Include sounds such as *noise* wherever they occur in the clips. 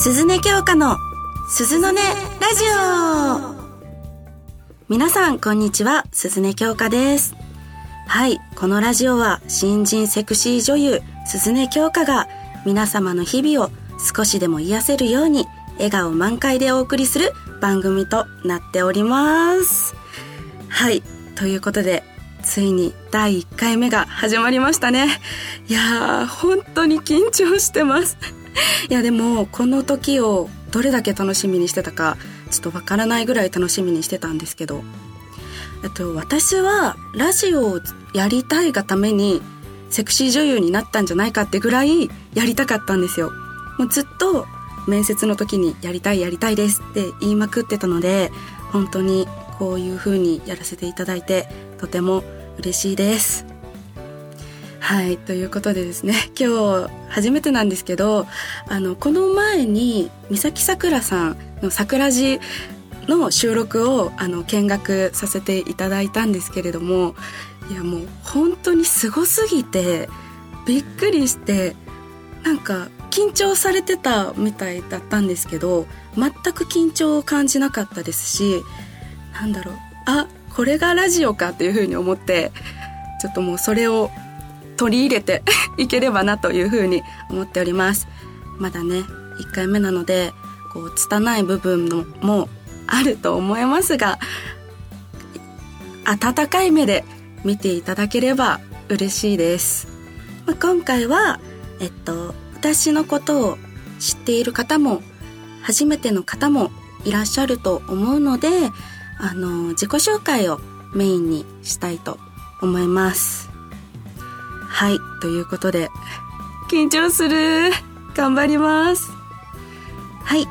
鈴音京香の鈴の音ラジオ。皆さんこんにちは。鈴音京香です。はいこのラジオは新人セクシー女優鈴音京香が皆様の日々を少しでも癒せるように笑顔満開でお送りする番組となっております。はいということでついに第1回目が始まりましたね。いやー本当に緊張してます。*laughs* いやでもこの時をどれだけ楽しみにしてたかちょっとわからないぐらい楽しみにしてたんですけど。えっと私はラジオをやりたいがためにセクシー女優になったんじゃないかってぐらいやりたかったんですよ。もうずっと面接の時にやりたいやりたいですって言いまくってたので本当にこういう風にやらせていただいてとても嬉しいです。はいということでですね今日初めてなんですけどあのこの前に三崎さくらさんの「桜地」の収録をあの見学させていただいたんですけれどもいやもう本当にすごすぎてびっくりしてなんか緊張されてたみたいだったんですけど全く緊張を感じなかったですしなんだろうあこれがラジオかっていうふうに思ってちょっともうそれを取り入れて *laughs* いければなというふうに思っております。まだね1回目なのでこう拙い部分のもあると思いますが温かい目で見ていただければ嬉しいです、まあ、今回はえっと私のことを知っている方も初めての方もいらっしゃると思うのであの自己紹介をメインにしたいと思います。はいということで。緊張する。頑張ります。はい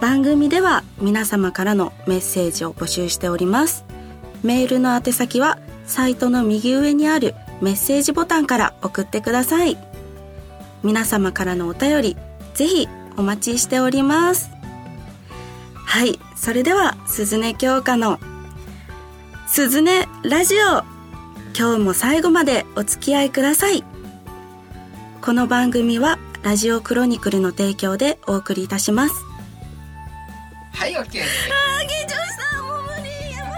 番組では皆様からのメッセージを募集しております。メールの宛先はサイトの右上にあるメッセージボタンから送ってください。皆様からのお便りぜひお待ちしております。はいそれでは鈴音京香の鈴音ラジオ今日も最後までお付き合いくださいこの番組はラジオクロニクルの提供でお送りいたしますはい、オッケー。あー緊張したもう無理やば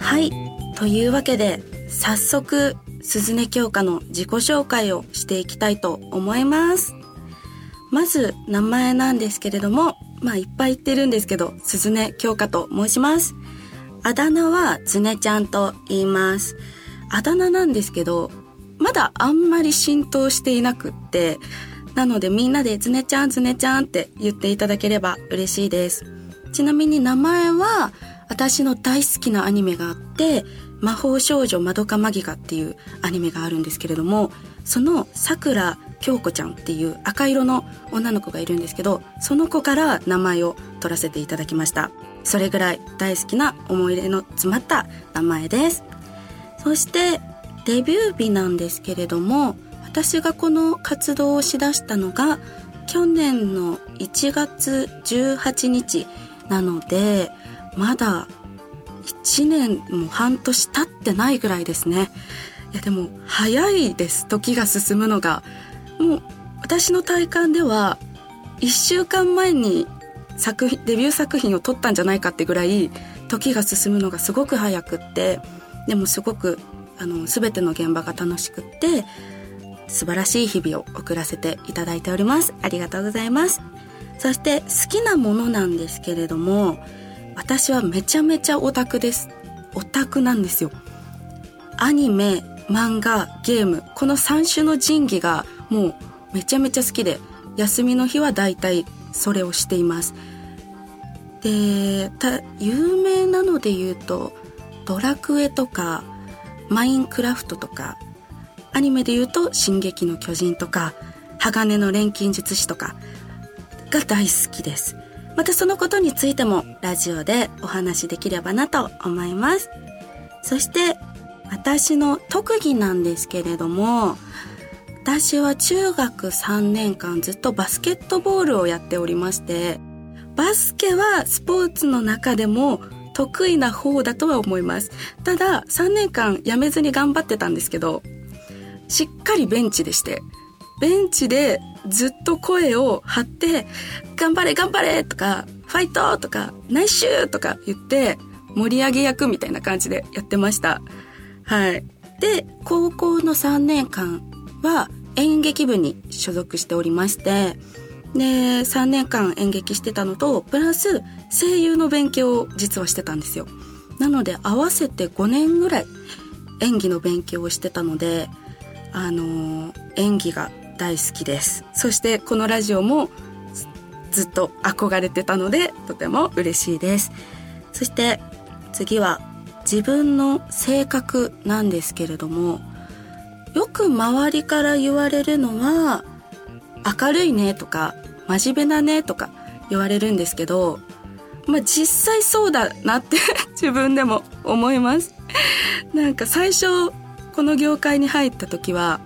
いはいというわけで早速鈴音京香の自己紹介をしていきたいと思います。まず名前なんですけれどもまあいっぱい言ってるんですけど鈴音京香と申します。あだ名はつねちゃんと言います。あだ名なんですけどまだあんまり浸透していなくってなのでみんなでつねちゃんつねちゃんって言っていただければ嬉しいです。ちなみに名前は私の大好きなアニメがあって魔法少女まどかマギカっていうアニメがあるんですけれどもそのさくら京子ちゃんっていう赤色の女の子がいるんですけどその子から名前を取らせていただきました。それぐらい大好きな思い入れの詰まった名前です。そしてデビュー日なんですけれども私がこの活動をしだしたのが去年の1月18日なのでまだ1年も半年経ってないぐらいですね。いやでも早いです。時が進むのが。もう私の体感では1週間前に作品デビュー作品を撮ったんじゃないかってぐらい時が進むのがすごく早くってでもすごくあの全ての現場が楽しくって素晴らしい日々を送らせていただいております。ありがとうございます。そして好きなものなんですけれども私はめちゃめちゃオタクです。オタクなんですよ。アニメ漫画ゲーム。この3種の神器がもうめちゃめちゃ好きで休みの日はだいたいそれをしています。で有名なので言うと「ドラクエ」とか「マインクラフト」とかアニメで言うと「進撃の巨人」とか「鋼の錬金術師」とかが大好きです。またそのことについてもラジオでお話しできればなと思います。そして私の特技なんですけれども私は中学3年間ずっとバスケットボールをやっておりましてバスケはスポーツの中でも得意な方だとは思います。ただ3年間辞めずに頑張ってたんですけどしっかりベンチでしてベンチでずっと声を張って「頑張れ頑張れ!」とか「ファイト!」とか「ナイシュー!」とか言って盛り上げ役みたいな感じでやってましたはいで高校の3年間は演劇部に所属しておりましてで3年間演劇してたのとプラス声優の勉強を実はしてたんですよなので合わせて5年ぐらい演技の勉強をしてたのであのー、演技が大好きです。そしてこのラジオもずっと憧れてたのでとても嬉しいです。そして次は自分の性格なんですけれどもよく周りから言われるのは明るいねとか真面目だねとか言われるんですけどまあ実際そうだなって *laughs* 自分でも思います。なんか最初この業界に入った時は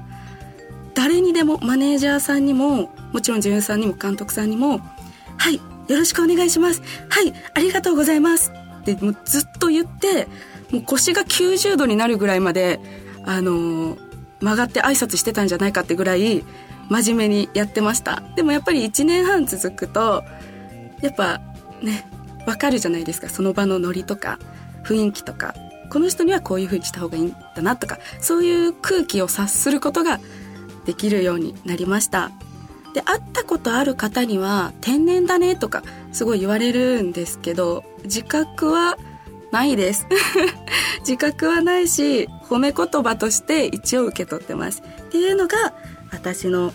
誰にでもマネージャーさんにももちろん女優さんにも監督さんにも「はいよろしくお願いします。はいありがとうございます」ってもうずっと言ってもう腰が90度になるぐらいまであのー、曲がって挨拶してたんじゃないかってぐらい真面目にやってました。でもやっぱり1年半続くとやっぱねわかるじゃないですか。その場のノリとか雰囲気とか。この人にはこういう風にした方がいいんだなとかそういう空気を察することができるようになりました。で会ったことある方には天然だねとかすごい言われるんですけど自覚はないです。*laughs* 自覚はないし褒め言葉として一応受け取ってます。っていうのが私の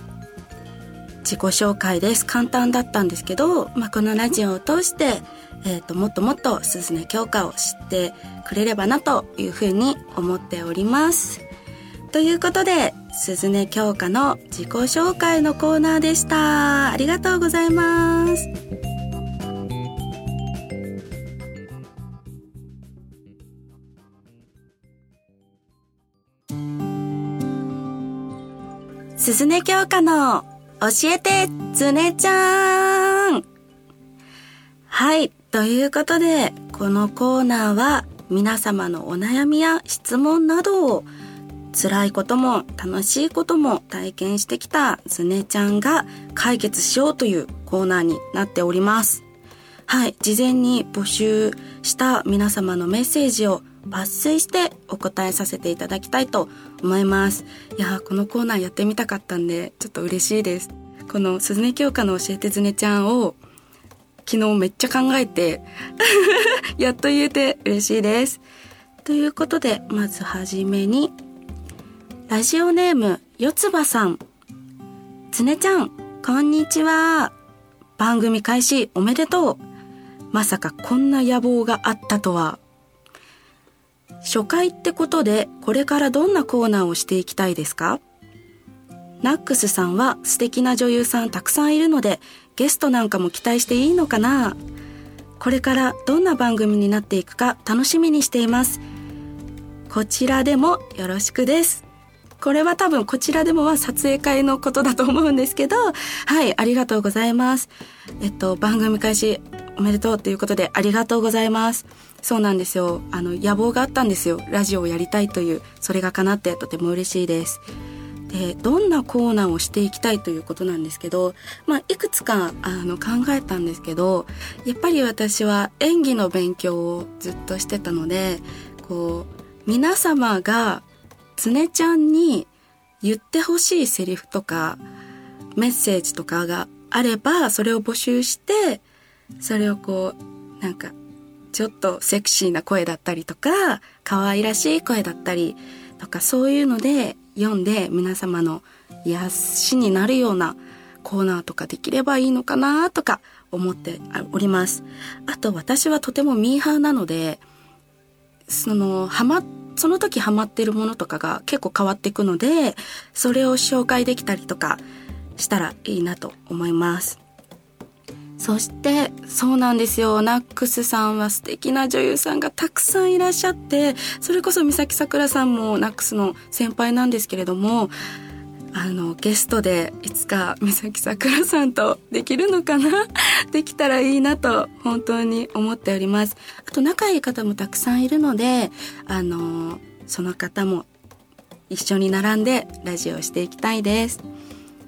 自己紹介です。簡単だったんですけど、まあ、このラジオを通して、えーと、もっともっと鈴音京香を知ってくれればなというふうに思っております。ということで鈴音京香の自己紹介のコーナーでしたありがとうございます鈴音京香の教えてつねちゃんはい。ということで、このコーナーは皆様のお悩みや質問などを辛いことも楽しいことも体験してきたつねちゃんが解決しようというコーナーになっております。はい。事前に募集した皆様のメッセージを抜粋してお答えさせていただきたいと思います。いやこのコーナーやってみたかったんで、ちょっと嬉しいです。この鈴音京香の教えてずねちゃんを昨日めっちゃ考えて *laughs* やっと言えて嬉しいです。ということで、まずはじめに、ラジオネーム、よつばさん。つねちゃん、こんにちは。番組開始おめでとう。まさかこんな野望があったとは。初回ってことでこれからどんなコーナーをしていきたいですか？ナックスさんは素敵な女優さんたくさんいるのでゲストなんかも期待していいのかな？これからどんな番組になっていくか楽しみにしていますこちらでもよろしくですこれは多分こちらでもは撮影会のことだと思うんですけどはいありがとうございます。えっと番組開始おめでとうということでありがとうございます。そうなんですよ。あの野望があったんですよ。ラジオをやりたいというそれが叶ってとても嬉しいです。でどんなコーナーをしていきたいということなんですけど、まあ、いくつかあの考えたんですけどやっぱり私は演技の勉強をずっとしてたのでこう皆様が常ちゃんに言ってほしいセリフとかメッセージとかがあればそれを募集してそれをこうなんかちょっとセクシーな声だったりとか、可愛らしい声だったりとか、そういうので読んで皆様の癒しになるようなコーナーとかできればいいのかなとか思っております。あと私はとてもミーハーなので、その、ハマ、その時ハマってるものとかが結構変わっていくので、それを紹介できたりとかしたらいいなと思います。そしてそうなんですよナックスさんは素敵な女優さんがたくさんいらっしゃってそれこそ三崎さくらさんもナックスの先輩なんですけれどもあの、ゲストでいつか三崎さくらさんとできるのかな？*laughs* できたらいいなと本当に思っております。あと仲いい方もたくさんいるので、あの、その方も一緒に並んでラジオをしていきたいです。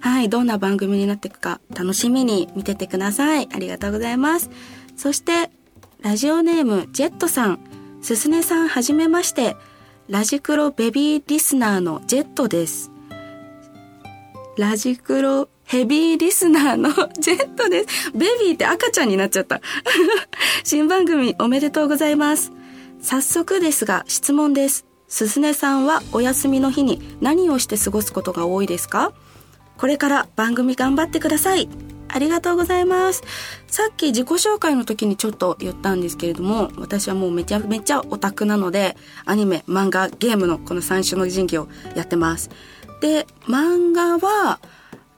はい、どんな番組になっていくか楽しみに見ててください。ありがとうございます。そして、ラジオネーム、ジェットさん、すすねさんはじめまして、ラジクロベビーリスナーのジェットです。ラジクロヘビーリスナーの *laughs* ジェットです。ベビーって赤ちゃんになっちゃった。*laughs* 新番組おめでとうございます。早速ですが質問です。すすねさんはお休みの日に何をして過ごすことが多いですか？これから番組頑張ってください。ありがとうございます。さっき自己紹介の時にちょっと言ったんですけれども、私はもうめちゃめちゃオタクなので、アニメ、漫画、ゲームのこの3種の神器をやってます。で、漫画は、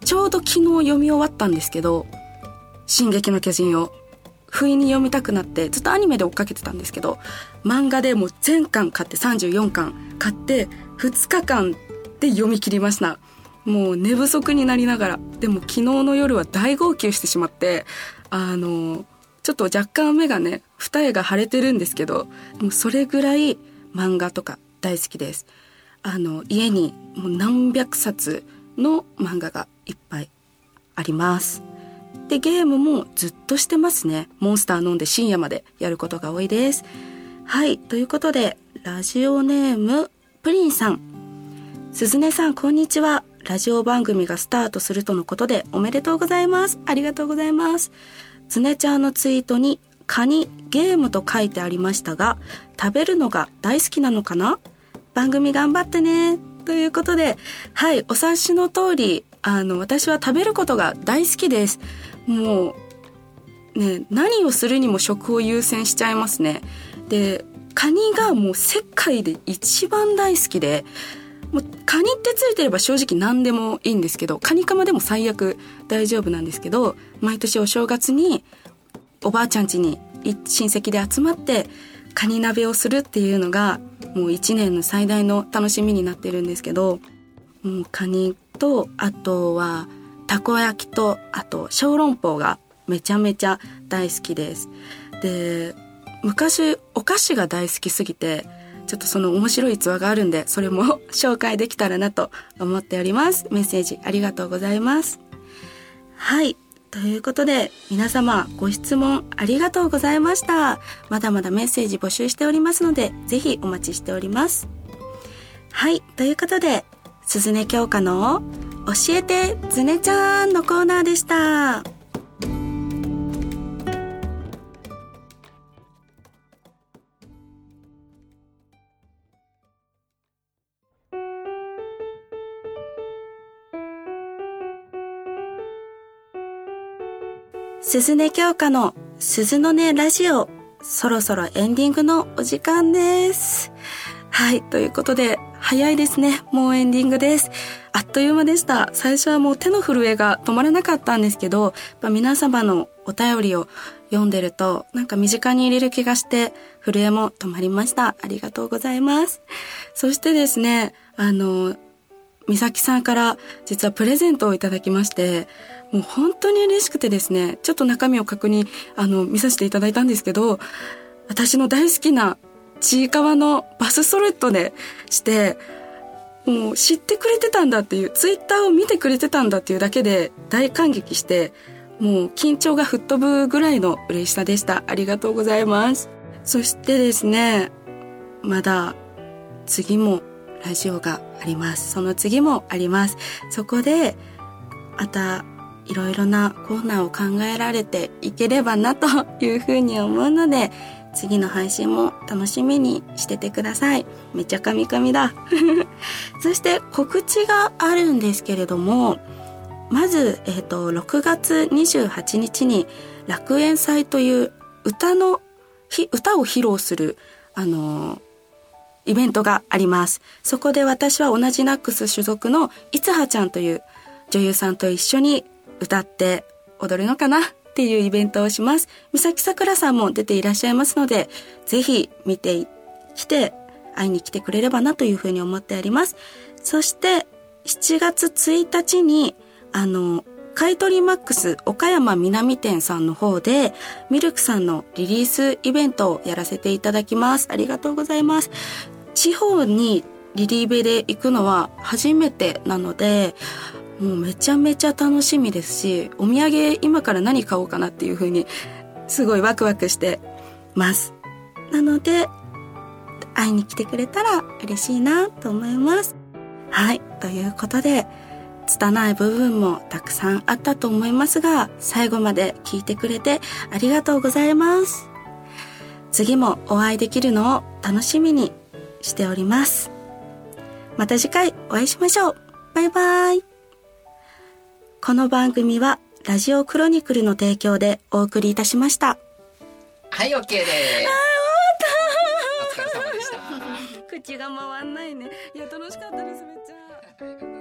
ちょうど昨日読み終わったんですけど、進撃の巨人を、不意に読みたくなって、ずっとアニメで追っかけてたんですけど、漫画でもう全巻買って34巻買って、2日間で読み切りました。もう寝不足になりながら。でも昨日の夜は大号泣してしまって、あの、ちょっと若干目がね、二重が腫れてるんですけど、もうそれぐらい漫画とか大好きです。あの、家にもう何百冊の漫画がいっぱいあります。で、ゲームもずっとしてますね。モンスター飲んで深夜までやることが多いです。はい。ということで、ラジオネーム、プリンさん。すずねさん、こんにちは。ラジオ番組がスタートするとのことでおめでとうございます。ありがとうございます。つねちゃんのツイートに、カニ、ゲームと書いてありましたが、食べるのが大好きなのかな？番組頑張ってね。ということで、はい、お察しの通り、あの、私は食べることが大好きです。もう、ね、何をするにも食を優先しちゃいますね。で、カニがもう世界で一番大好きで、もうカニってついてれば正直何でもいいんですけどカニカマでも最悪大丈夫なんですけど毎年お正月におばあちゃん家に親戚で集まってカニ鍋をするっていうのがもう一年の最大の楽しみになってるんですけどもうカニとあとはたこ焼きとあと小籠包がめちゃめちゃ大好きですで昔お菓子が大好きすぎてちょっとその面白い逸話があるんで、それも *laughs* 紹介できたらなと思っております。メッセージありがとうございます。はい。ということで、皆様ご質問ありがとうございました。まだまだメッセージ募集しておりますので、ぜひお待ちしております。はい。ということで、鈴音教科の教えてずねちゃんのコーナーでした。鈴音京香の鈴の音ラジオ、そろそろエンディングのお時間です。はい、ということで、早いですね。もうエンディングです。あっという間でした。最初はもう手の震えが止まらなかったんですけど、や皆様のお便りを読んでると、なんか身近に入れる気がして、震えも止まりました。ありがとうございます。そしてですね、あの、美咲さんから実はプレゼントをいただきまして、もう本当に嬉しくてですね、ちょっと中身を確認、あの、見させていただいたんですけど、私の大好きなちいかわのバスソレットでして、もう知ってくれてたんだっていう、ツイッターを見てくれてたんだっていうだけで大感激して、もう緊張が吹っ飛ぶぐらいの嬉しさでした。ありがとうございます。そしてですね、まだ次もラジオがあります。その次もあります。そこで、またいろいろなコーナーを考えられていければなというふうに思うので、次の配信も楽しみにしててください。めちゃカミカミだ。*laughs* そして告知があるんですけれども、まず、えっ、ー、と、6月28日に楽園祭という歌の、歌を披露する、あのイベントがあります。そこで私は同じナックス所属のいつはちゃんという女優さんと一緒に歌って踊るのかなっていうイベントをします。三崎さくらさんも出ていらっしゃいますので、ぜひ見てきて、会いに来てくれればなというふうに思っております。そして、7月1日に、あの、買取マックス岡山南店さんの方で、ミルクさんのリリースイベントをやらせていただきます。ありがとうございます。地方にリリーベで行くのは初めてなので、もうめちゃめちゃ楽しみですし、お土産今から何買おうかなっていう風に、すごいワクワクしてます。なので、会いに来てくれたら嬉しいなと思います。はい。ということで、拙い部分もたくさんあったと思いますが、最後まで聞いてくれてありがとうございます。次もお会いできるのを楽しみにしております。また次回お会いしましょう。バイバイ。この番組はラジオクロニクルの提供でお送りいたしました。はい、OK です。お疲れ様でした。*laughs* 口が回んないね。いや、楽しかったです。